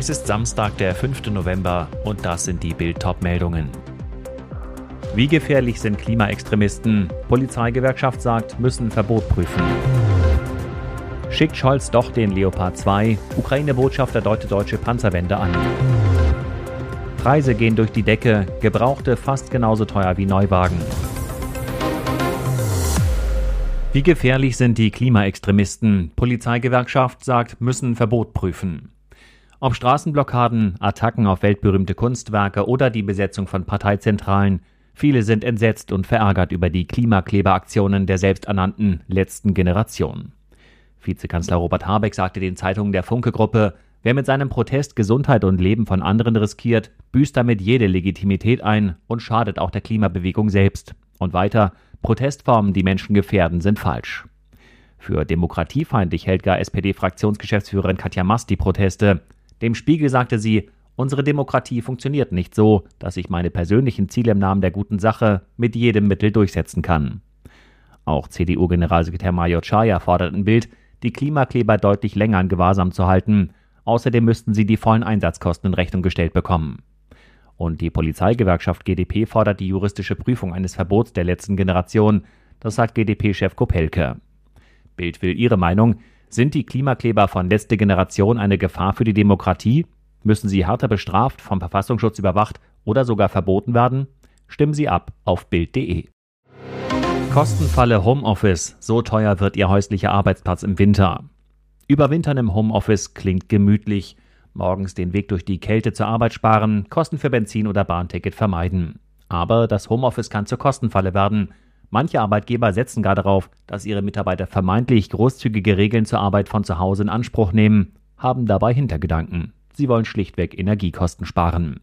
Es ist Samstag, der 5. November und das sind die Bild meldungen Wie gefährlich sind Klimaextremisten? Polizeigewerkschaft sagt, müssen Verbot prüfen. Schickt Scholz doch den Leopard 2? Ukraine-Botschafter deutet deutsche Panzerwende an. Preise gehen durch die Decke, Gebrauchte fast genauso teuer wie Neuwagen. Wie gefährlich sind die Klimaextremisten? Polizeigewerkschaft sagt, müssen Verbot prüfen. Ob Straßenblockaden, Attacken auf weltberühmte Kunstwerke oder die Besetzung von Parteizentralen, viele sind entsetzt und verärgert über die Klimakleberaktionen der selbsternannten letzten Generation. Vizekanzler Robert Habeck sagte den Zeitungen der Funke-Gruppe, wer mit seinem Protest Gesundheit und Leben von anderen riskiert, büßt damit jede Legitimität ein und schadet auch der Klimabewegung selbst. Und weiter, Protestformen, die Menschen gefährden, sind falsch. Für demokratiefeindlich hält gar SPD-Fraktionsgeschäftsführerin Katja Mass die Proteste. Dem Spiegel sagte sie, unsere Demokratie funktioniert nicht so, dass ich meine persönlichen Ziele im Namen der guten Sache mit jedem Mittel durchsetzen kann. Auch CDU-Generalsekretär Major Chaya fordert ein Bild, die Klimakleber deutlich länger in Gewahrsam zu halten. Außerdem müssten sie die vollen Einsatzkosten in Rechnung gestellt bekommen. Und die Polizeigewerkschaft GdP fordert die juristische Prüfung eines Verbots der letzten Generation. Das sagt GdP-Chef Kopelke. Bild will ihre Meinung. Sind die Klimakleber von letzter Generation eine Gefahr für die Demokratie? Müssen sie härter bestraft, vom Verfassungsschutz überwacht oder sogar verboten werden? Stimmen Sie ab auf Bild.de. Kostenfalle Homeoffice. So teuer wird Ihr häuslicher Arbeitsplatz im Winter. Überwintern im Homeoffice klingt gemütlich morgens den Weg durch die Kälte zur Arbeit sparen, Kosten für Benzin oder Bahnticket vermeiden. Aber das Homeoffice kann zur Kostenfalle werden. Manche Arbeitgeber setzen gar darauf, dass ihre Mitarbeiter vermeintlich großzügige Regeln zur Arbeit von zu Hause in Anspruch nehmen, haben dabei Hintergedanken. Sie wollen schlichtweg Energiekosten sparen.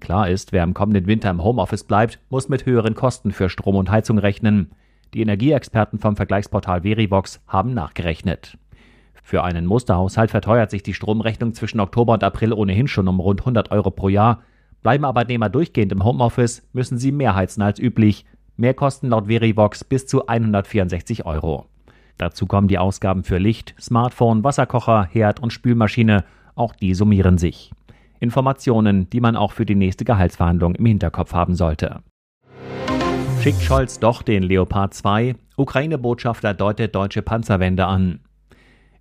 Klar ist, wer im kommenden Winter im Homeoffice bleibt, muss mit höheren Kosten für Strom und Heizung rechnen. Die Energieexperten vom Vergleichsportal Verivox haben nachgerechnet. Für einen Musterhaushalt verteuert sich die Stromrechnung zwischen Oktober und April ohnehin schon um rund 100 Euro pro Jahr. Bleiben Arbeitnehmer durchgehend im Homeoffice, müssen sie mehr heizen als üblich. Mehr kosten laut Verivox bis zu 164 Euro. Dazu kommen die Ausgaben für Licht, Smartphone, Wasserkocher, Herd und Spülmaschine. Auch die summieren sich. Informationen, die man auch für die nächste Gehaltsverhandlung im Hinterkopf haben sollte. Schickt Scholz doch den Leopard 2? Ukraine-Botschafter deutet deutsche Panzerwende an.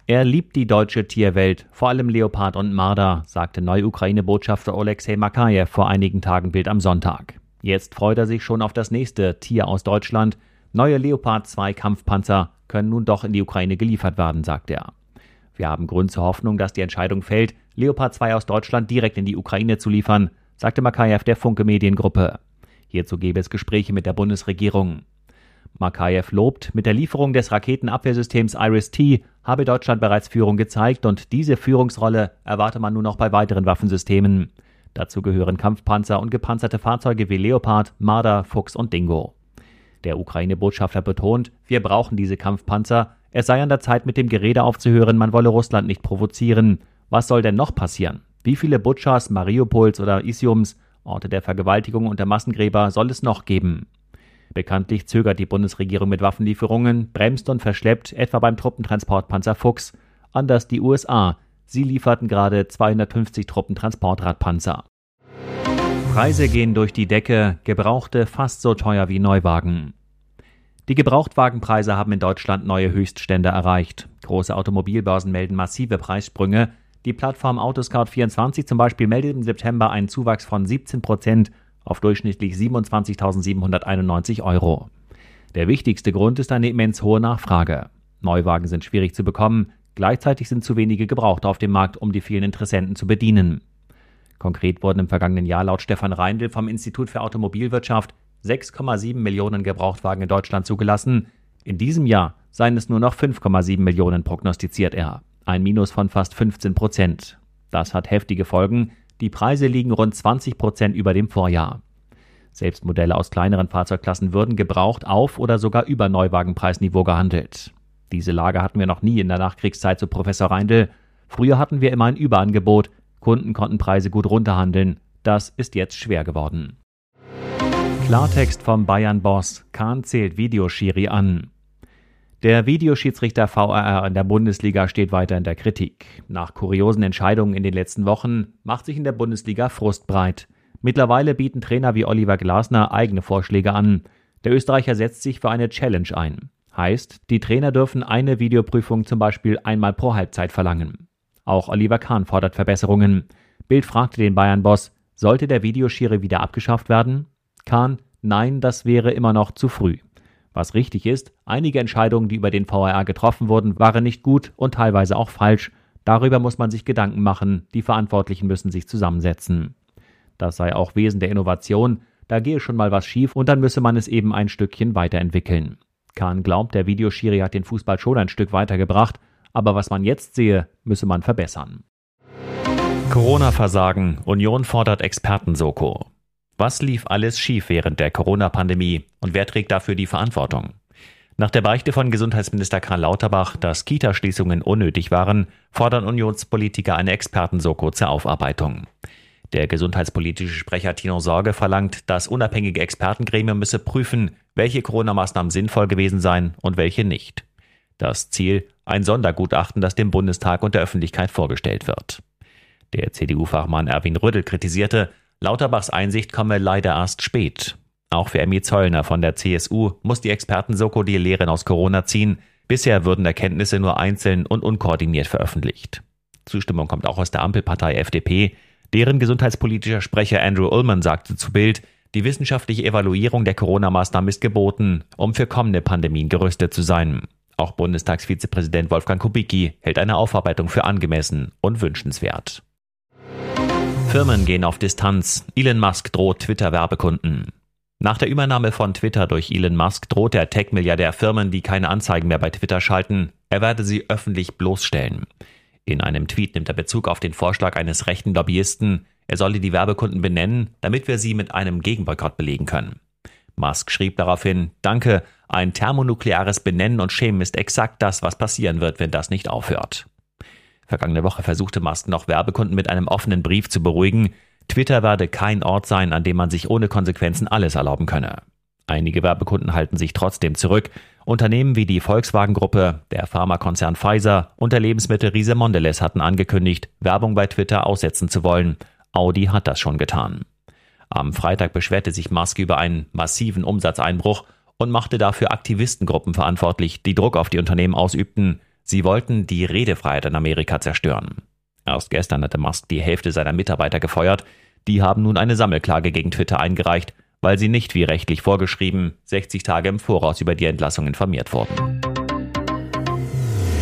Er liebt die deutsche Tierwelt, vor allem Leopard und Marder, sagte Neu-Ukraine-Botschafter Oleksiy Makajew vor einigen Tagen Bild am Sonntag. Jetzt freut er sich schon auf das nächste Tier aus Deutschland. Neue Leopard 2 Kampfpanzer können nun doch in die Ukraine geliefert werden, sagt er. Wir haben Grund zur Hoffnung, dass die Entscheidung fällt, Leopard 2 aus Deutschland direkt in die Ukraine zu liefern, sagte Makajew der Funke Mediengruppe. Hierzu gebe es Gespräche mit der Bundesregierung. Makajew lobt, mit der Lieferung des Raketenabwehrsystems Iris-T habe Deutschland bereits Führung gezeigt und diese Führungsrolle erwarte man nun auch bei weiteren Waffensystemen. Dazu gehören Kampfpanzer und gepanzerte Fahrzeuge wie Leopard, Marder, Fuchs und Dingo. Der Ukraine-Botschafter betont, wir brauchen diese Kampfpanzer. Es sei an der Zeit, mit dem Gerede aufzuhören, man wolle Russland nicht provozieren. Was soll denn noch passieren? Wie viele Butchers, Mariupols oder Isiums, Orte der Vergewaltigung und der Massengräber, soll es noch geben? Bekanntlich zögert die Bundesregierung mit Waffenlieferungen, bremst und verschleppt, etwa beim Truppentransportpanzer Fuchs. Anders die USA. Sie lieferten gerade 250 Truppentransportradpanzer. Preise gehen durch die Decke, Gebrauchte fast so teuer wie Neuwagen. Die Gebrauchtwagenpreise haben in Deutschland neue Höchststände erreicht. Große Automobilbörsen melden massive Preissprünge. Die Plattform Autoscout24 zum Beispiel meldet im September einen Zuwachs von 17 Prozent auf durchschnittlich 27.791 Euro. Der wichtigste Grund ist eine immens hohe Nachfrage. Neuwagen sind schwierig zu bekommen, Gleichzeitig sind zu wenige Gebrauchte auf dem Markt, um die vielen Interessenten zu bedienen. Konkret wurden im vergangenen Jahr laut Stefan Reindl vom Institut für Automobilwirtschaft 6,7 Millionen Gebrauchtwagen in Deutschland zugelassen. In diesem Jahr seien es nur noch 5,7 Millionen, prognostiziert er. Ein Minus von fast 15 Prozent. Das hat heftige Folgen. Die Preise liegen rund 20 Prozent über dem Vorjahr. Selbst Modelle aus kleineren Fahrzeugklassen würden gebraucht auf oder sogar über Neuwagenpreisniveau gehandelt. Diese Lage hatten wir noch nie in der Nachkriegszeit, so Professor Reindl. Früher hatten wir immer ein Überangebot, Kunden konnten Preise gut runterhandeln. Das ist jetzt schwer geworden. Klartext vom Bayern-Boss. Kahn zählt Videoschiri an. Der Videoschiedsrichter VRR in der Bundesliga steht weiter in der Kritik. Nach kuriosen Entscheidungen in den letzten Wochen macht sich in der Bundesliga Frust breit. Mittlerweile bieten Trainer wie Oliver Glasner eigene Vorschläge an. Der Österreicher setzt sich für eine Challenge ein. Heißt, die Trainer dürfen eine Videoprüfung zum Beispiel einmal pro Halbzeit verlangen. Auch Oliver Kahn fordert Verbesserungen. Bild fragte den Bayern-Boss, sollte der Videoschiri wieder abgeschafft werden? Kahn, nein, das wäre immer noch zu früh. Was richtig ist, einige Entscheidungen, die über den VAR getroffen wurden, waren nicht gut und teilweise auch falsch. Darüber muss man sich Gedanken machen, die Verantwortlichen müssen sich zusammensetzen. Das sei auch Wesen der Innovation, da gehe schon mal was schief und dann müsse man es eben ein Stückchen weiterentwickeln. Kahn glaubt, der Videoschiri hat den Fußball schon ein Stück weitergebracht, aber was man jetzt sehe, müsse man verbessern. Corona-Versagen. Union fordert Experten-Soko. Was lief alles schief während der Corona-Pandemie und wer trägt dafür die Verantwortung? Nach der Beichte von Gesundheitsminister Karl Lauterbach, dass Kita-Schließungen unnötig waren, fordern Unionspolitiker eine Experten-Soko zur Aufarbeitung. Der gesundheitspolitische Sprecher Tino Sorge verlangt, das unabhängige Expertengremium müsse prüfen, welche Corona-Maßnahmen sinnvoll gewesen seien und welche nicht. Das Ziel, ein Sondergutachten, das dem Bundestag und der Öffentlichkeit vorgestellt wird. Der CDU-Fachmann Erwin Rüddel kritisierte, Lauterbachs Einsicht komme leider erst spät. Auch für Emmy Zollner von der CSU muss die Experten-Soko die Lehren aus Corona ziehen. Bisher würden Erkenntnisse nur einzeln und unkoordiniert veröffentlicht. Zustimmung kommt auch aus der Ampelpartei FDP. Deren gesundheitspolitischer Sprecher Andrew Ullman sagte zu Bild, die wissenschaftliche Evaluierung der Corona-Maßnahmen ist geboten, um für kommende Pandemien gerüstet zu sein. Auch Bundestagsvizepräsident Wolfgang Kubicki hält eine Aufarbeitung für angemessen und wünschenswert. Firmen gehen auf Distanz. Elon Musk droht Twitter-Werbekunden. Nach der Übernahme von Twitter durch Elon Musk droht der Tech-Milliardär Firmen, die keine Anzeigen mehr bei Twitter schalten, er werde sie öffentlich bloßstellen. In einem Tweet nimmt er Bezug auf den Vorschlag eines rechten Lobbyisten, er solle die Werbekunden benennen, damit wir sie mit einem Gegenboykott belegen können. Musk schrieb daraufhin, Danke, ein thermonukleares Benennen und Schämen ist exakt das, was passieren wird, wenn das nicht aufhört. Vergangene Woche versuchte Musk noch Werbekunden mit einem offenen Brief zu beruhigen. Twitter werde kein Ort sein, an dem man sich ohne Konsequenzen alles erlauben könne. Einige Werbekunden halten sich trotzdem zurück. Unternehmen wie die Volkswagen-Gruppe, der Pharmakonzern Pfizer und der Lebensmittelriese Mondelez hatten angekündigt, Werbung bei Twitter aussetzen zu wollen. Audi hat das schon getan. Am Freitag beschwerte sich Musk über einen massiven Umsatzeinbruch und machte dafür Aktivistengruppen verantwortlich, die Druck auf die Unternehmen ausübten. Sie wollten die Redefreiheit in Amerika zerstören. Erst gestern hatte Musk die Hälfte seiner Mitarbeiter gefeuert. Die haben nun eine Sammelklage gegen Twitter eingereicht, weil sie nicht wie rechtlich vorgeschrieben 60 Tage im Voraus über die Entlassung informiert wurden.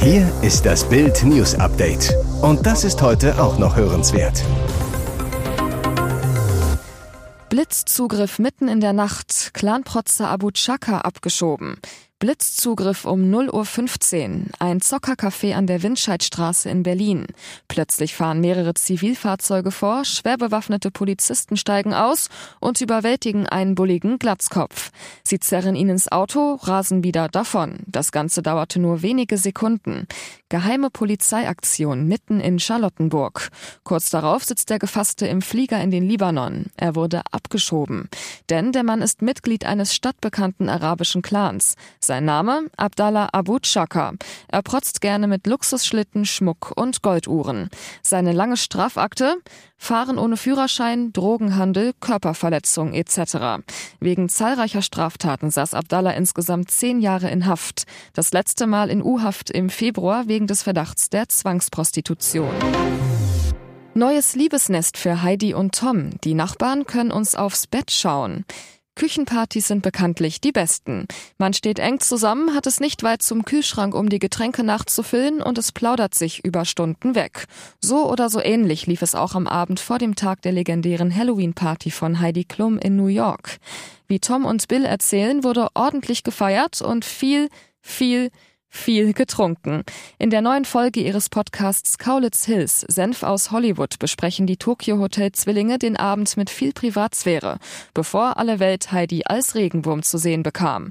Hier ist das Bild News Update. Und das ist heute auch noch hörenswert. Blitzzugriff mitten in der Nacht. Clanprotzer Abu Chaka abgeschoben. Blitzzugriff um 0.15 Uhr. Ein Zockercafé an der Windscheidstraße in Berlin. Plötzlich fahren mehrere Zivilfahrzeuge vor, schwer bewaffnete Polizisten steigen aus und überwältigen einen bulligen Glatzkopf. Sie zerren ihn ins Auto, rasen wieder davon. Das Ganze dauerte nur wenige Sekunden. Geheime Polizeiaktion mitten in Charlottenburg. Kurz darauf sitzt der Gefasste im Flieger in den Libanon. Er wurde abgeschoben. Denn der Mann ist Mitglied eines stadtbekannten arabischen Clans. Sein Name? Abdallah Abu Chaka. Er protzt gerne mit Luxusschlitten, Schmuck und Golduhren. Seine lange Strafakte? Fahren ohne Führerschein, Drogenhandel, Körperverletzung etc. Wegen zahlreicher Straftaten saß Abdallah insgesamt zehn Jahre in Haft. Das letzte Mal in U-Haft im Februar wegen des Verdachts der Zwangsprostitution. Neues Liebesnest für Heidi und Tom. Die Nachbarn können uns aufs Bett schauen. Küchenpartys sind bekanntlich die besten. Man steht eng zusammen, hat es nicht weit zum Kühlschrank, um die Getränke nachzufüllen und es plaudert sich über Stunden weg. So oder so ähnlich lief es auch am Abend vor dem Tag der legendären Halloween-Party von Heidi Klum in New York. Wie Tom und Bill erzählen, wurde ordentlich gefeiert und viel, viel, viel getrunken. In der neuen Folge ihres Podcasts Kaulitz Hills, Senf aus Hollywood, besprechen die Tokyo Hotel Zwillinge den Abend mit viel Privatsphäre, bevor alle Welt Heidi als Regenwurm zu sehen bekam.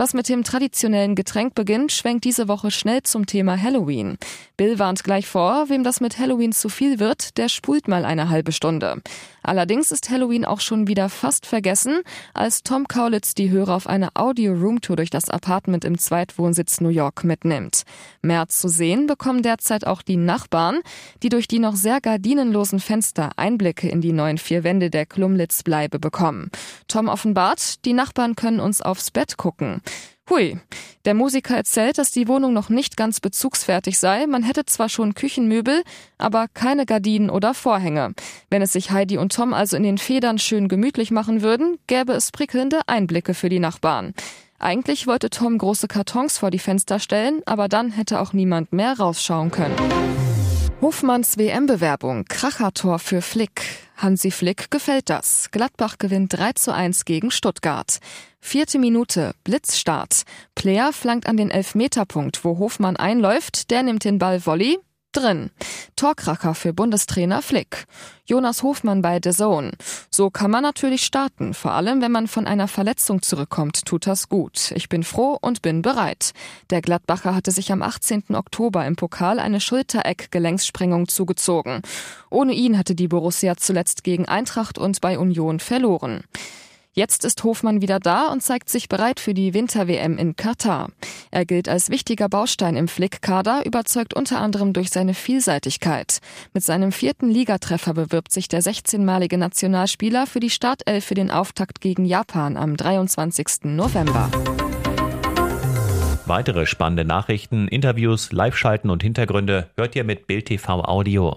Was mit dem traditionellen Getränk beginnt, schwenkt diese Woche schnell zum Thema Halloween. Bill warnt gleich vor, wem das mit Halloween zu viel wird, der spult mal eine halbe Stunde. Allerdings ist Halloween auch schon wieder fast vergessen, als Tom Kaulitz die Hörer auf eine Audio-Roomtour durch das Apartment im Zweitwohnsitz New York mitnimmt. Mehr zu sehen bekommen derzeit auch die Nachbarn, die durch die noch sehr gardinenlosen Fenster Einblicke in die neuen vier Wände der Klumlitz-Bleibe bekommen. Tom offenbart, die Nachbarn können uns aufs Bett gucken. Hui. Der Musiker erzählt, dass die Wohnung noch nicht ganz bezugsfertig sei. Man hätte zwar schon Küchenmöbel, aber keine Gardinen oder Vorhänge. Wenn es sich Heidi und Tom also in den Federn schön gemütlich machen würden, gäbe es prickelnde Einblicke für die Nachbarn. Eigentlich wollte Tom große Kartons vor die Fenster stellen, aber dann hätte auch niemand mehr rausschauen können. Hofmanns WM-Bewerbung, Krachertor für Flick. Hansi Flick gefällt das. Gladbach gewinnt 3 zu 1 gegen Stuttgart. Vierte Minute, Blitzstart. Player flankt an den Elfmeterpunkt, wo Hofmann einläuft, der nimmt den Ball Volley, drin. Torkracher für Bundestrainer Flick. Jonas Hofmann bei The Zone. So kann man natürlich starten. Vor allem, wenn man von einer Verletzung zurückkommt, tut das gut. Ich bin froh und bin bereit. Der Gladbacher hatte sich am 18. Oktober im Pokal eine Schultereck-Gelenkssprengung zugezogen. Ohne ihn hatte die Borussia zuletzt gegen Eintracht und bei Union verloren. Jetzt ist Hofmann wieder da und zeigt sich bereit für die Winter-WM in Katar. Er gilt als wichtiger Baustein im Flick-Kader, überzeugt unter anderem durch seine Vielseitigkeit. Mit seinem vierten Ligatreffer bewirbt sich der 16-malige Nationalspieler für die Startelf für den Auftakt gegen Japan am 23. November. Weitere spannende Nachrichten, Interviews, Live-Schalten und Hintergründe hört ihr mit Bild TV Audio.